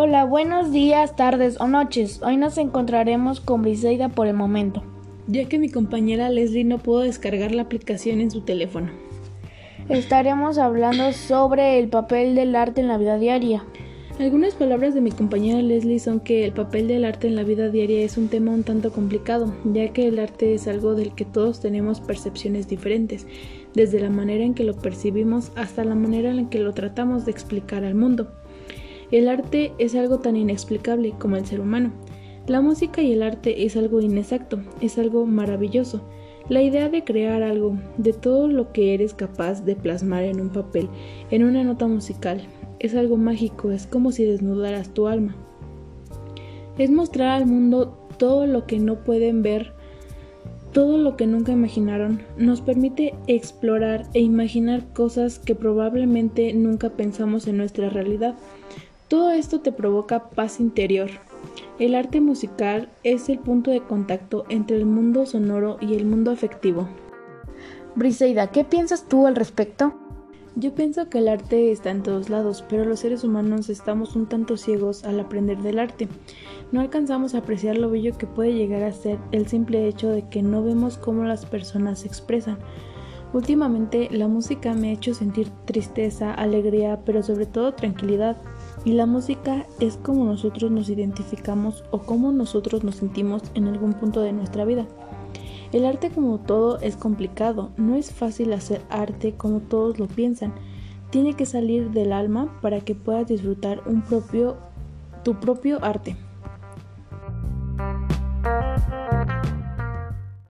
Hola, buenos días, tardes o noches. Hoy nos encontraremos con Briseida por el momento. Ya que mi compañera Leslie no pudo descargar la aplicación en su teléfono. Estaremos hablando sobre el papel del arte en la vida diaria. Algunas palabras de mi compañera Leslie son que el papel del arte en la vida diaria es un tema un tanto complicado, ya que el arte es algo del que todos tenemos percepciones diferentes, desde la manera en que lo percibimos hasta la manera en que lo tratamos de explicar al mundo. El arte es algo tan inexplicable como el ser humano. La música y el arte es algo inexacto, es algo maravilloso. La idea de crear algo, de todo lo que eres capaz de plasmar en un papel, en una nota musical, es algo mágico, es como si desnudaras tu alma. Es mostrar al mundo todo lo que no pueden ver, todo lo que nunca imaginaron, nos permite explorar e imaginar cosas que probablemente nunca pensamos en nuestra realidad. Todo esto te provoca paz interior. El arte musical es el punto de contacto entre el mundo sonoro y el mundo afectivo. Briseida, ¿qué piensas tú al respecto? Yo pienso que el arte está en todos lados, pero los seres humanos estamos un tanto ciegos al aprender del arte. No alcanzamos a apreciar lo bello que puede llegar a ser el simple hecho de que no vemos cómo las personas se expresan. Últimamente la música me ha hecho sentir tristeza, alegría, pero sobre todo tranquilidad. Y la música es como nosotros nos identificamos o como nosotros nos sentimos en algún punto de nuestra vida. El arte como todo es complicado, no es fácil hacer arte como todos lo piensan. Tiene que salir del alma para que puedas disfrutar un propio, tu propio arte.